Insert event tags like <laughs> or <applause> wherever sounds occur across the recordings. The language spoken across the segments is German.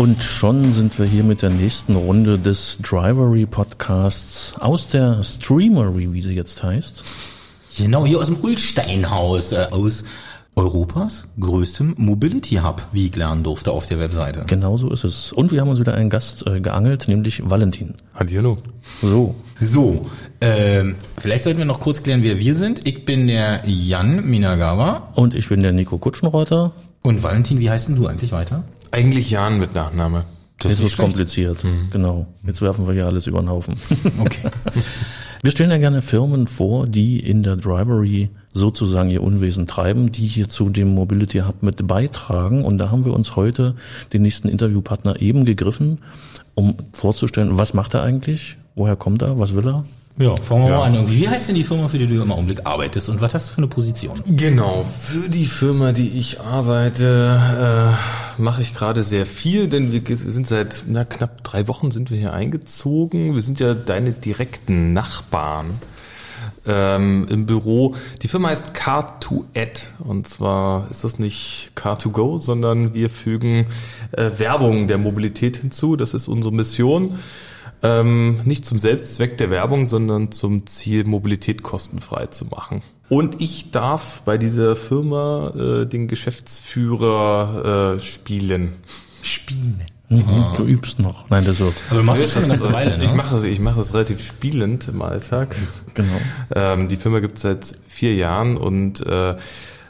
Und schon sind wir hier mit der nächsten Runde des Drivery Podcasts aus der Streamery, wie sie jetzt heißt. Genau, hier aus dem Ulsteinhaus, äh, aus Europas größtem Mobility Hub, wie ich lernen durfte auf der Webseite. Genau so ist es. Und wir haben uns wieder einen Gast äh, geangelt, nämlich Valentin. Hallo. So. So, ähm, vielleicht sollten wir noch kurz klären, wer wir sind. Ich bin der Jan Minagawa. Und ich bin der Nico Kutschenreuter. Und Valentin, wie heißt denn du eigentlich weiter? Eigentlich Jan mit Nachname. Das Jetzt ist kompliziert. Mhm. Genau. Jetzt werfen wir hier alles über den Haufen. <laughs> Okay. <laughs> wir stellen ja gerne Firmen vor, die in der Drivery sozusagen ihr Unwesen treiben, die hier zu dem Mobility Hub mit beitragen. Und da haben wir uns heute den nächsten Interviewpartner eben gegriffen, um vorzustellen, was macht er eigentlich, woher kommt er, was will er ja, fangen wir ja. mal an. Irgendwie. Wie heißt denn die Firma, für die du im Augenblick arbeitest und was hast du für eine Position? Genau, für die Firma, die ich arbeite, äh, mache ich gerade sehr viel, denn wir sind seit na, knapp drei Wochen sind wir hier eingezogen. Wir sind ja deine direkten Nachbarn ähm, im Büro. Die Firma heißt Car2Ad und zwar ist das nicht Car2Go, sondern wir fügen äh, Werbung der Mobilität hinzu. Das ist unsere Mission. Ähm, nicht zum Selbstzweck der Werbung, sondern zum Ziel, Mobilität kostenfrei zu machen. Und ich darf bei dieser Firma äh, den Geschäftsführer äh, spielen. Spielen. Mhm, du übst noch. Nein, das wird. Aber du machst es schon eine ganze Weile, ne? Ich mache es, ich mache es relativ spielend im Alltag. Genau. Ähm, die Firma gibt es seit vier Jahren und äh,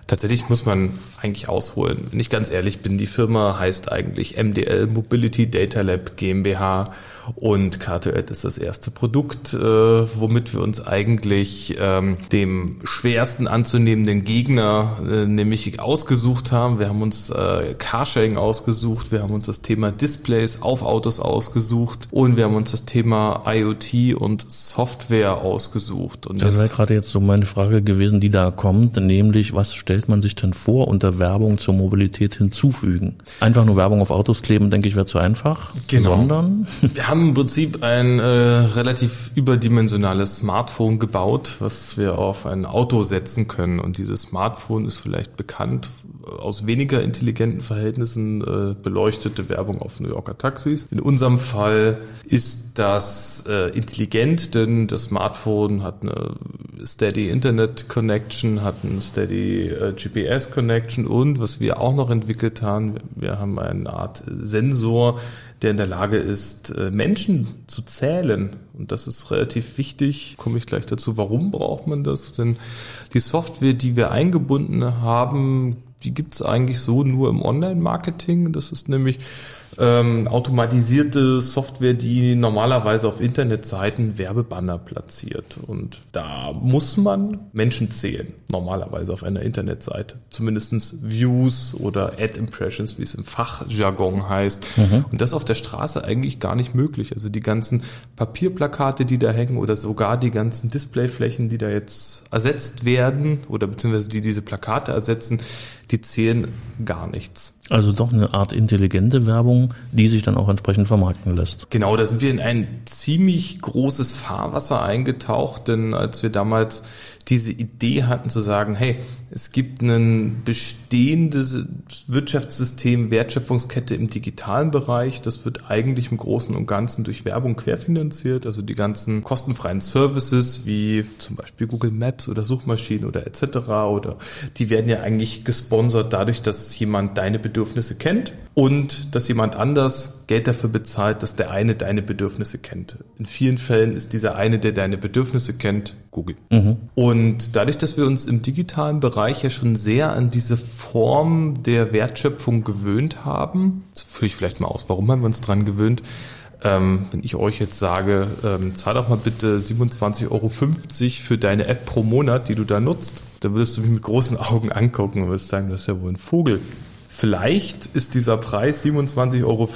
tatsächlich muss man eigentlich ausholen. Wenn ich ganz ehrlich bin, die Firma heißt eigentlich MDL Mobility Data Lab GmbH und Cartoad ist das erste Produkt, äh, womit wir uns eigentlich ähm, dem schwersten anzunehmenden Gegner äh, nämlich ausgesucht haben. Wir haben uns äh, Carsharing ausgesucht, wir haben uns das Thema Displays auf Autos ausgesucht und wir haben uns das Thema IoT und Software ausgesucht. Und das wäre gerade jetzt so meine Frage gewesen, die da kommt, nämlich was stellt man sich denn vor unter Werbung zur Mobilität hinzufügen? Einfach nur Werbung auf Autos kleben, denke ich, wäre zu einfach. Genau. Sondern wir haben im Prinzip ein äh, relativ überdimensionales Smartphone gebaut, was wir auf ein Auto setzen können. Und dieses Smartphone ist vielleicht bekannt aus weniger intelligenten Verhältnissen äh, beleuchtete Werbung auf New Yorker Taxis. In unserem Fall ist das äh, intelligent, denn das Smartphone hat eine Steady Internet Connection, hat eine Steady äh, GPS Connection und was wir auch noch entwickelt haben, wir haben eine Art Sensor, der in der Lage ist, äh, Menschen zu zählen. Und das ist relativ wichtig. Komme ich gleich dazu. Warum braucht man das? Denn die Software, die wir eingebunden haben, die gibt es eigentlich so nur im Online-Marketing. Das ist nämlich ähm, automatisierte Software, die normalerweise auf Internetseiten Werbebanner platziert. Und da muss man Menschen zählen, normalerweise auf einer Internetseite. Zumindestens Views oder Ad-Impressions, wie es im Fachjargon heißt. Mhm. Und das auf der Straße eigentlich gar nicht möglich. Also die ganzen Papierplakate, die da hängen oder sogar die ganzen Displayflächen, die da jetzt ersetzt werden oder beziehungsweise die diese Plakate ersetzen, die zählen gar nichts. Also doch eine Art intelligente Werbung, die sich dann auch entsprechend vermarkten lässt. Genau, da sind wir in ein ziemlich großes Fahrwasser eingetaucht, denn als wir damals diese Idee hatten zu sagen, hey, es gibt ein bestehendes Wirtschaftssystem, Wertschöpfungskette im digitalen Bereich. Das wird eigentlich im Großen und Ganzen durch Werbung querfinanziert. Also die ganzen kostenfreien Services wie zum Beispiel Google Maps oder Suchmaschinen oder etc. oder die werden ja eigentlich gesponsert dadurch, dass jemand deine Bedürfnisse kennt und dass jemand anders Geld dafür bezahlt, dass der eine deine Bedürfnisse kennt. In vielen Fällen ist dieser eine, der deine Bedürfnisse kennt, Google. Mhm. Und dadurch, dass wir uns im digitalen Bereich ja schon sehr an diese Form der Wertschöpfung gewöhnt haben, das führe ich vielleicht mal aus, warum haben wir uns dran gewöhnt, ähm, wenn ich euch jetzt sage, ähm, zahl doch mal bitte 27,50 Euro für deine App pro Monat, die du da nutzt, dann würdest du mich mit großen Augen angucken und würdest sagen, das ist ja wohl ein Vogel. Vielleicht ist dieser Preis 27,50 Euro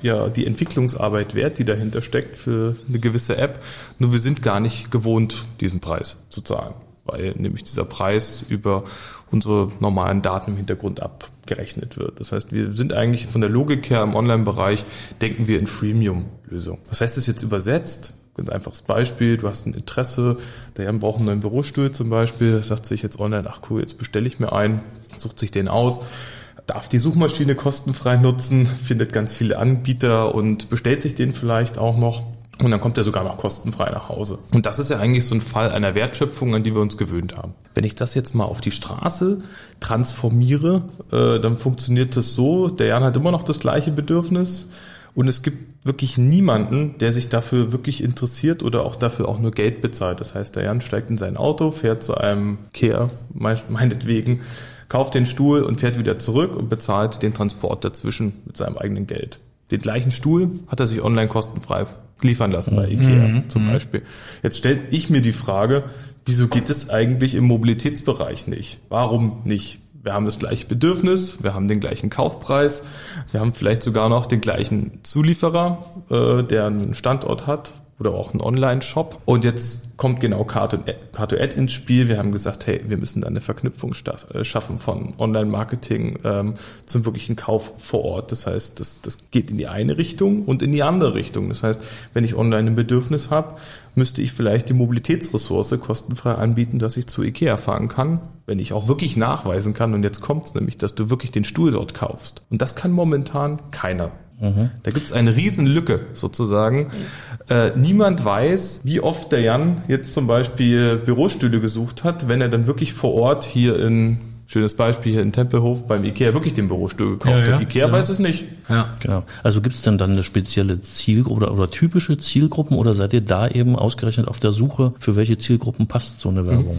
ja die Entwicklungsarbeit wert, die dahinter steckt für eine gewisse App. Nur wir sind gar nicht gewohnt, diesen Preis zu zahlen, weil nämlich dieser Preis über unsere normalen Daten im Hintergrund abgerechnet wird. Das heißt, wir sind eigentlich von der Logik her im Online-Bereich, denken wir in Freemium-Lösungen. Was heißt das jetzt übersetzt? Ganz einfaches Beispiel, du hast ein Interesse, der Jan braucht einen neuen Bürostuhl zum Beispiel, sagt sich jetzt online, ach cool, jetzt bestelle ich mir einen, sucht sich den aus, darf die Suchmaschine kostenfrei nutzen, findet ganz viele Anbieter und bestellt sich den vielleicht auch noch. Und dann kommt er sogar noch kostenfrei nach Hause. Und das ist ja eigentlich so ein Fall einer Wertschöpfung, an die wir uns gewöhnt haben. Wenn ich das jetzt mal auf die Straße transformiere, äh, dann funktioniert das so, der Jan hat immer noch das gleiche Bedürfnis. Und es gibt wirklich niemanden, der sich dafür wirklich interessiert oder auch dafür auch nur Geld bezahlt. Das heißt, der Jan steigt in sein Auto, fährt zu einem Kehr, meinetwegen, kauft den Stuhl und fährt wieder zurück und bezahlt den Transport dazwischen mit seinem eigenen Geld. Den gleichen Stuhl hat er sich online kostenfrei liefern lassen bei Ikea mhm. zum mhm. Beispiel. Jetzt stelle ich mir die Frage, wieso geht es eigentlich im Mobilitätsbereich nicht? Warum nicht? Wir haben das gleiche Bedürfnis, wir haben den gleichen Kaufpreis, wir haben vielleicht sogar noch den gleichen Zulieferer, äh, der einen Standort hat, oder auch einen Online-Shop. Und jetzt kommt genau Car to Ad ins Spiel. Wir haben gesagt, hey, wir müssen da eine Verknüpfung äh, schaffen von Online-Marketing ähm, zum wirklichen Kauf vor Ort. Das heißt, das, das geht in die eine Richtung und in die andere Richtung. Das heißt, wenn ich online ein Bedürfnis habe, müsste ich vielleicht die Mobilitätsressource kostenfrei anbieten, dass ich zu Ikea fahren kann, wenn ich auch wirklich nachweisen kann. Und jetzt kommt es nämlich, dass du wirklich den Stuhl dort kaufst. Und das kann momentan keiner. Mhm. Da gibt es eine Riesenlücke sozusagen. Äh, niemand weiß, wie oft der Jan jetzt zum Beispiel Bürostühle gesucht hat, wenn er dann wirklich vor Ort hier in schönes Beispiel hier in Tempelhof beim Ikea wirklich den Bürostuhl gekauft ja, ja, hat. Ikea genau. weiß es nicht. Ja, genau. Also gibt es denn dann eine spezielle Zielgruppe oder, oder typische Zielgruppen oder seid ihr da eben ausgerechnet auf der Suche, für welche Zielgruppen passt so eine Werbung?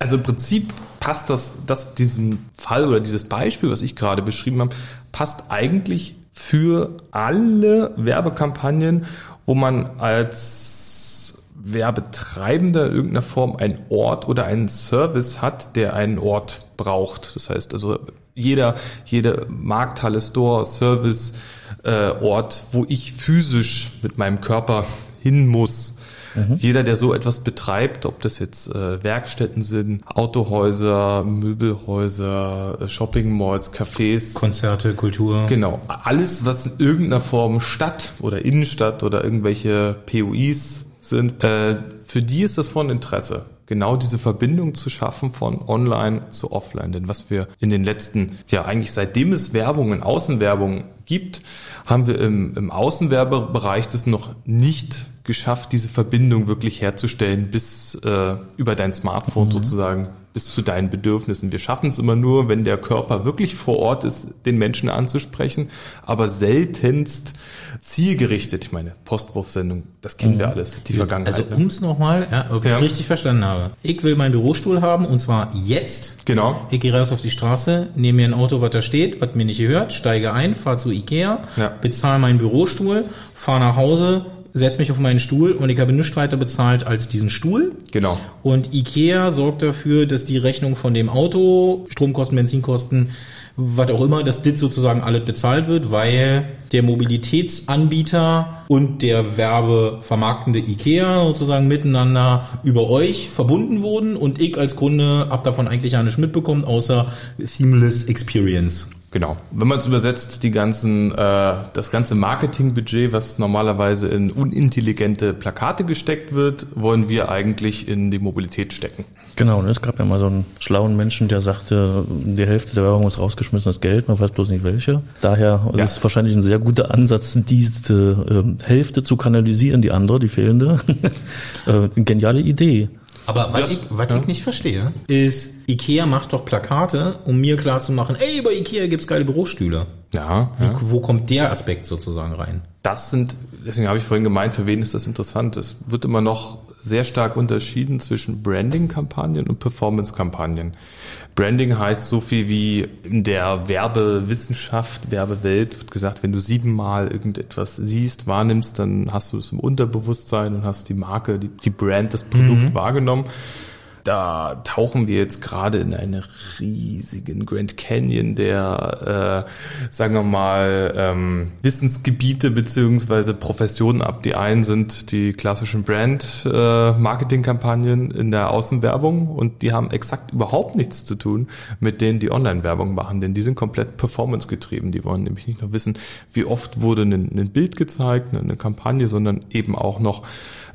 Also im Prinzip passt das, das diesem Fall oder dieses Beispiel, was ich gerade beschrieben habe, passt eigentlich für alle Werbekampagnen, wo man als Werbetreibender in irgendeiner Form einen Ort oder einen Service hat, der einen Ort braucht. Das heißt also jeder, jede Markthalle, Store, Service, äh, Ort, wo ich physisch mit meinem Körper hin muss, Mhm. Jeder, der so etwas betreibt, ob das jetzt äh, Werkstätten sind, Autohäuser, Möbelhäuser, äh, Shopping Malls, Cafés, Konzerte, Kultur. Genau, alles, was in irgendeiner Form Stadt oder Innenstadt oder irgendwelche POIs sind, äh, für die ist das von Interesse genau diese Verbindung zu schaffen von Online zu Offline. Denn was wir in den letzten, ja eigentlich seitdem es Werbung und Außenwerbung gibt, haben wir im, im Außenwerbebereich das noch nicht geschafft, diese Verbindung wirklich herzustellen bis äh, über dein Smartphone mhm. sozusagen bis zu deinen Bedürfnissen. Wir schaffen es immer nur, wenn der Körper wirklich vor Ort ist, den Menschen anzusprechen, aber seltenst zielgerichtet. Ich meine, Postwurfsendung, das kennen mhm. wir alles, die Vergangenheit. Also ne? um es nochmal, ja, ob ich es richtig verstanden habe. Ich will meinen Bürostuhl haben und zwar jetzt. Genau. Ich gehe raus auf die Straße, nehme mir ein Auto, was da steht, was mir nicht gehört, steige ein, fahre zu Ikea, ja. bezahle meinen Bürostuhl, fahre nach Hause, setze mich auf meinen Stuhl und ich habe nichts weiter bezahlt als diesen Stuhl. Genau. Und Ikea sorgt dafür, dass die Rechnung von dem Auto, Stromkosten, Benzinkosten, was auch immer, dass das sozusagen alles bezahlt wird, weil der Mobilitätsanbieter und der werbevermarktende Ikea sozusagen miteinander über euch verbunden wurden und ich als Kunde hab davon eigentlich ja nichts mitbekommen, außer Seamless Experience. Genau. Wenn man es übersetzt, die ganzen, äh, das ganze Marketingbudget, was normalerweise in unintelligente Plakate gesteckt wird, wollen wir eigentlich in die Mobilität stecken. Genau, es gab ja mal so einen schlauen Menschen, der sagte, die Hälfte der Werbung ist rausgeschmissenes Geld, man weiß bloß nicht welche. Daher ja. ist es wahrscheinlich ein sehr guter Ansatz, diese äh, Hälfte zu kanalisieren, die andere, die fehlende. <laughs> äh, geniale Idee. Aber was, ich, was ja. ich nicht verstehe, ist, Ikea macht doch Plakate, um mir klar zu machen, ey, bei Ikea gibt's geile Bürostühle. Ja, Wie, ja. Wo kommt der Aspekt sozusagen rein? Das sind, deswegen habe ich vorhin gemeint, für wen ist das interessant? Es wird immer noch sehr stark unterschieden zwischen Branding-Kampagnen und Performance-Kampagnen. Branding heißt so viel wie in der Werbewissenschaft, Werbewelt wird gesagt, wenn du siebenmal irgendetwas siehst, wahrnimmst, dann hast du es im Unterbewusstsein und hast die Marke, die, die Brand, das Produkt mhm. wahrgenommen da tauchen wir jetzt gerade in einen riesigen Grand Canyon der, äh, sagen wir mal, ähm, Wissensgebiete beziehungsweise Professionen ab. Die einen sind die klassischen Brand-Marketing-Kampagnen äh, in der Außenwerbung und die haben exakt überhaupt nichts zu tun mit denen, die Online-Werbung machen, denn die sind komplett performance-getrieben. Die wollen nämlich nicht nur wissen, wie oft wurde ein, ein Bild gezeigt, eine Kampagne, sondern eben auch noch,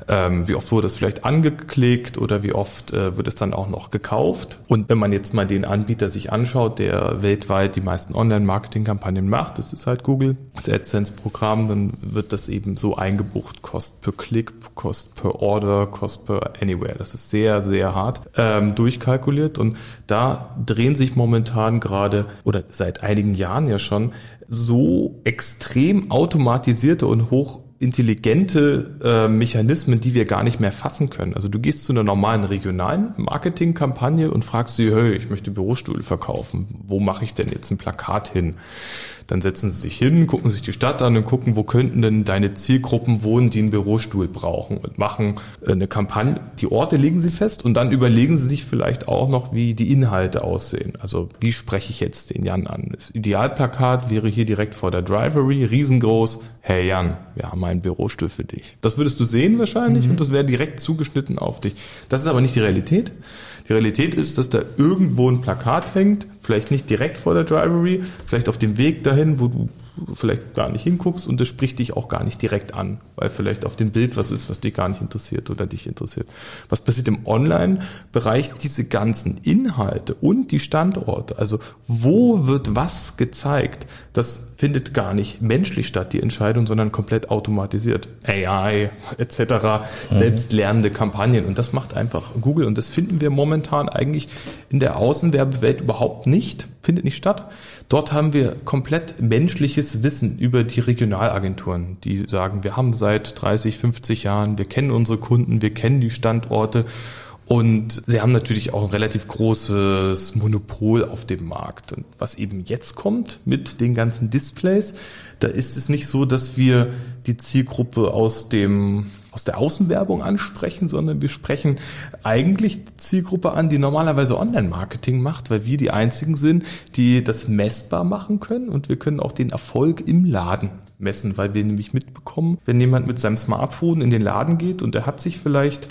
ähm, wie oft wurde es vielleicht angeklickt oder wie oft äh, wird es dann auch noch gekauft. Und wenn man jetzt mal den Anbieter sich anschaut, der weltweit die meisten Online-Marketing-Kampagnen macht, das ist halt Google, das AdSense-Programm, dann wird das eben so eingebucht, Kost per Klick, Kost per Order, Kost per Anywhere. Das ist sehr, sehr hart ähm, durchkalkuliert und da drehen sich momentan gerade oder seit einigen Jahren ja schon so extrem automatisierte und hoch intelligente äh, Mechanismen, die wir gar nicht mehr fassen können. Also du gehst zu einer normalen regionalen Marketingkampagne und fragst sie, hey, ich möchte Bürostuhl verkaufen. Wo mache ich denn jetzt ein Plakat hin? Dann setzen sie sich hin, gucken sich die Stadt an und gucken, wo könnten denn deine Zielgruppen wohnen, die einen Bürostuhl brauchen und machen äh, eine Kampagne. Die Orte legen sie fest und dann überlegen sie sich vielleicht auch noch, wie die Inhalte aussehen. Also wie spreche ich jetzt den Jan an? Das Idealplakat wäre hier direkt vor der Drivery, riesengroß. Hey Jan, wir haben einen Bürostuhl für dich. Das würdest du sehen wahrscheinlich mhm. und das wäre direkt zugeschnitten auf dich. Das ist aber nicht die Realität. Die Realität ist, dass da irgendwo ein Plakat hängt, vielleicht nicht direkt vor der Drivery, vielleicht auf dem Weg dahin, wo du vielleicht gar nicht hinguckst und das spricht dich auch gar nicht direkt an, weil vielleicht auf dem Bild was ist, was dich gar nicht interessiert oder dich interessiert. Was passiert im Online-Bereich? Diese ganzen Inhalte und die Standorte, also wo wird was gezeigt, das findet gar nicht menschlich statt, die Entscheidung, sondern komplett automatisiert. AI etc., mhm. selbstlernende Kampagnen und das macht einfach Google und das finden wir momentan eigentlich in der Außenwerbewelt überhaupt nicht, findet nicht statt. Dort haben wir komplett menschliches Wissen über die Regionalagenturen, die sagen, wir haben seit 30, 50 Jahren, wir kennen unsere Kunden, wir kennen die Standorte und sie haben natürlich auch ein relativ großes Monopol auf dem Markt. Und was eben jetzt kommt mit den ganzen Displays, da ist es nicht so, dass wir die Zielgruppe aus dem aus der Außenwerbung ansprechen, sondern wir sprechen eigentlich die Zielgruppe an, die normalerweise Online-Marketing macht, weil wir die einzigen sind, die das messbar machen können und wir können auch den Erfolg im Laden messen, weil wir nämlich mitbekommen, wenn jemand mit seinem Smartphone in den Laden geht und er hat sich vielleicht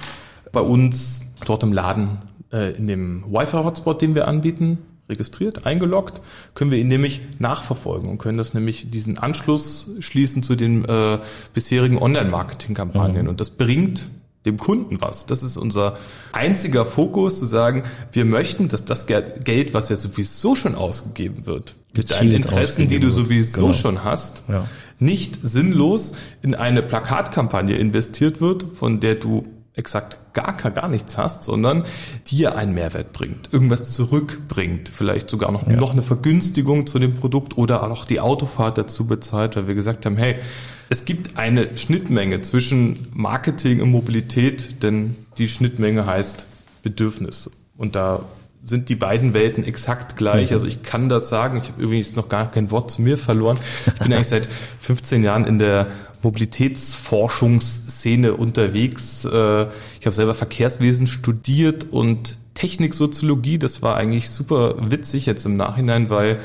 bei uns dort im Laden äh, in dem Wi-Fi-Hotspot, den wir anbieten, registriert, eingeloggt, können wir ihn nämlich nachverfolgen und können das nämlich diesen Anschluss schließen zu den äh, bisherigen Online-Marketing-Kampagnen. Mhm. Und das bringt dem Kunden was. Das ist unser einziger Fokus, zu sagen, wir möchten, dass das Geld, was ja sowieso schon ausgegeben wird, mit deinen Interessen, die du sowieso genau. schon hast, ja. nicht sinnlos in eine Plakatkampagne investiert wird, von der du exakt gar, gar nichts hast, sondern dir einen Mehrwert bringt, irgendwas zurückbringt, vielleicht sogar noch, ja. noch eine Vergünstigung zu dem Produkt oder auch die Autofahrt dazu bezahlt, weil wir gesagt haben, hey, es gibt eine Schnittmenge zwischen Marketing und Mobilität, denn die Schnittmenge heißt Bedürfnis. Und da sind die beiden Welten exakt gleich. Mhm. Also ich kann das sagen. Ich habe übrigens noch gar kein Wort zu mir verloren. Ich bin eigentlich seit 15 Jahren in der Mobilitätsforschungsszene unterwegs. Äh, ich habe selber Verkehrswesen studiert und Techniksoziologie. Das war eigentlich super witzig jetzt im Nachhinein, weil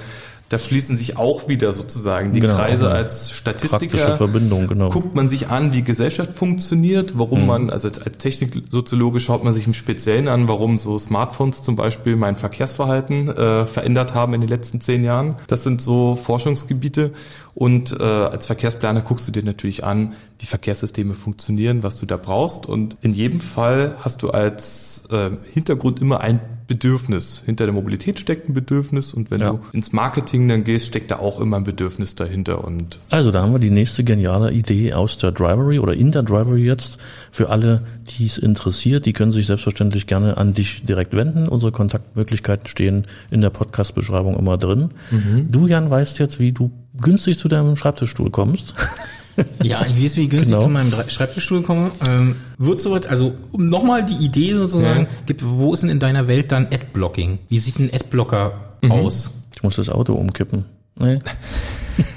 da schließen sich auch wieder sozusagen die genau, Kreise als Statistiker. Verbindung, genau. Guckt man sich an, wie Gesellschaft funktioniert, warum mhm. man, also als Techniksoziologe schaut man sich im Speziellen an, warum so Smartphones zum Beispiel mein Verkehrsverhalten äh, verändert haben in den letzten zehn Jahren. Das sind so Forschungsgebiete. Und äh, als Verkehrsplaner guckst du dir natürlich an, wie Verkehrssysteme funktionieren, was du da brauchst. Und in jedem Fall hast du als äh, Hintergrund immer ein Bedürfnis. Hinter der Mobilität steckt ein Bedürfnis und wenn ja. du ins Marketing dann gehst, steckt da auch immer ein Bedürfnis dahinter. Und also da haben wir die nächste geniale Idee aus der Drivery oder in der Drivery jetzt. Für alle, die es interessiert, die können sich selbstverständlich gerne an dich direkt wenden. Unsere Kontaktmöglichkeiten stehen in der Podcast-Beschreibung immer drin. Mhm. Du, Jan, weißt jetzt, wie du günstig zu deinem Schreibtischstuhl kommst. <laughs> Ja, ich weiß, wie ich günstig genau. zu meinem Schreibtischstuhl komme. Ähm, wird so also um nochmal die Idee sozusagen, ja. gibt, wo ist denn in deiner Welt dann Adblocking? Wie sieht ein Adblocker mhm. aus? Ich muss das Auto umkippen. Nee. <laughs>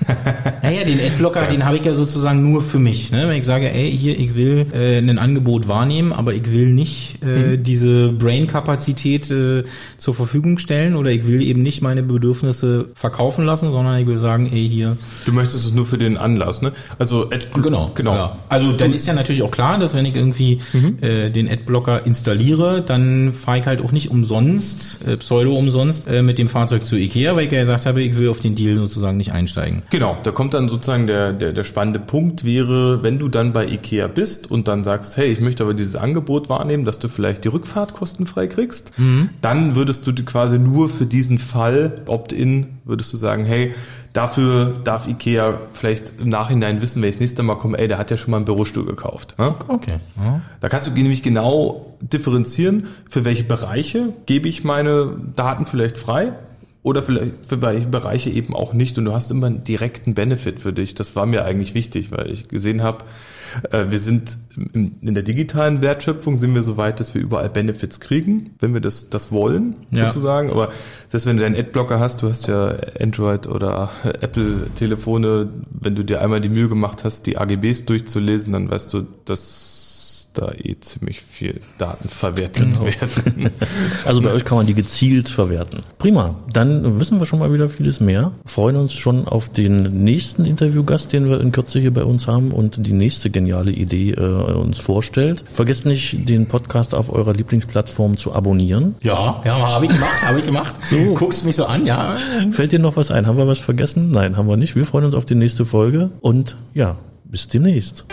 <laughs> naja, den Adblocker, ja. den habe ich ja sozusagen nur für mich. Ne? Wenn ich sage, ey, hier, ich will äh, ein Angebot wahrnehmen, aber ich will nicht äh, mhm. diese Brain-Kapazität äh, zur Verfügung stellen oder ich will eben nicht meine Bedürfnisse verkaufen lassen, sondern ich will sagen, ey, hier. Du möchtest es nur für den Anlass, ne? Also Ad genau, genau. Ja. Also dann ist ja natürlich auch klar, dass wenn ich irgendwie mhm. äh, den Adblocker installiere, dann fahre ich halt auch nicht umsonst, äh, pseudo umsonst, äh, mit dem Fahrzeug zu Ikea, weil ich ja gesagt habe, ich will auf den Deal sozusagen nicht einsteigen. Genau. Da kommt dann sozusagen der, der, der spannende Punkt wäre, wenn du dann bei Ikea bist und dann sagst, hey, ich möchte aber dieses Angebot wahrnehmen, dass du vielleicht die Rückfahrt kostenfrei kriegst, mhm. dann würdest du quasi nur für diesen Fall, opt-in, würdest du sagen, hey, dafür darf Ikea vielleicht im Nachhinein wissen, wenn ich das nächste Mal komme, ey, der hat ja schon mal ein Bürostuhl gekauft. Ne? Okay. Ja. Da kannst du nämlich genau differenzieren, für welche Bereiche gebe ich meine Daten vielleicht frei oder vielleicht für welche Bereiche eben auch nicht. Und du hast immer einen direkten Benefit für dich. Das war mir eigentlich wichtig, weil ich gesehen habe, äh, wir sind in der digitalen Wertschöpfung sind wir so weit, dass wir überall Benefits kriegen, wenn wir das, das wollen, ja. sozusagen. Aber das, wenn du deinen Adblocker hast, du hast ja Android oder <laughs> Apple Telefone, wenn du dir einmal die Mühe gemacht hast, die AGBs durchzulesen, dann weißt du, dass da eh ziemlich viel Daten verwertet genau. werden. <laughs> Also bei euch kann man die gezielt verwerten. Prima, dann wissen wir schon mal wieder vieles mehr. Freuen uns schon auf den nächsten Interviewgast, den wir in Kürze hier bei uns haben und die nächste geniale Idee äh, uns vorstellt. Vergesst nicht, den Podcast auf eurer Lieblingsplattform zu abonnieren. Ja, ja, habe ich gemacht, habe ich gemacht. So. Guckst mich so an, ja. Fällt dir noch was ein? Haben wir was vergessen? Nein, haben wir nicht. Wir freuen uns auf die nächste Folge und ja, bis demnächst.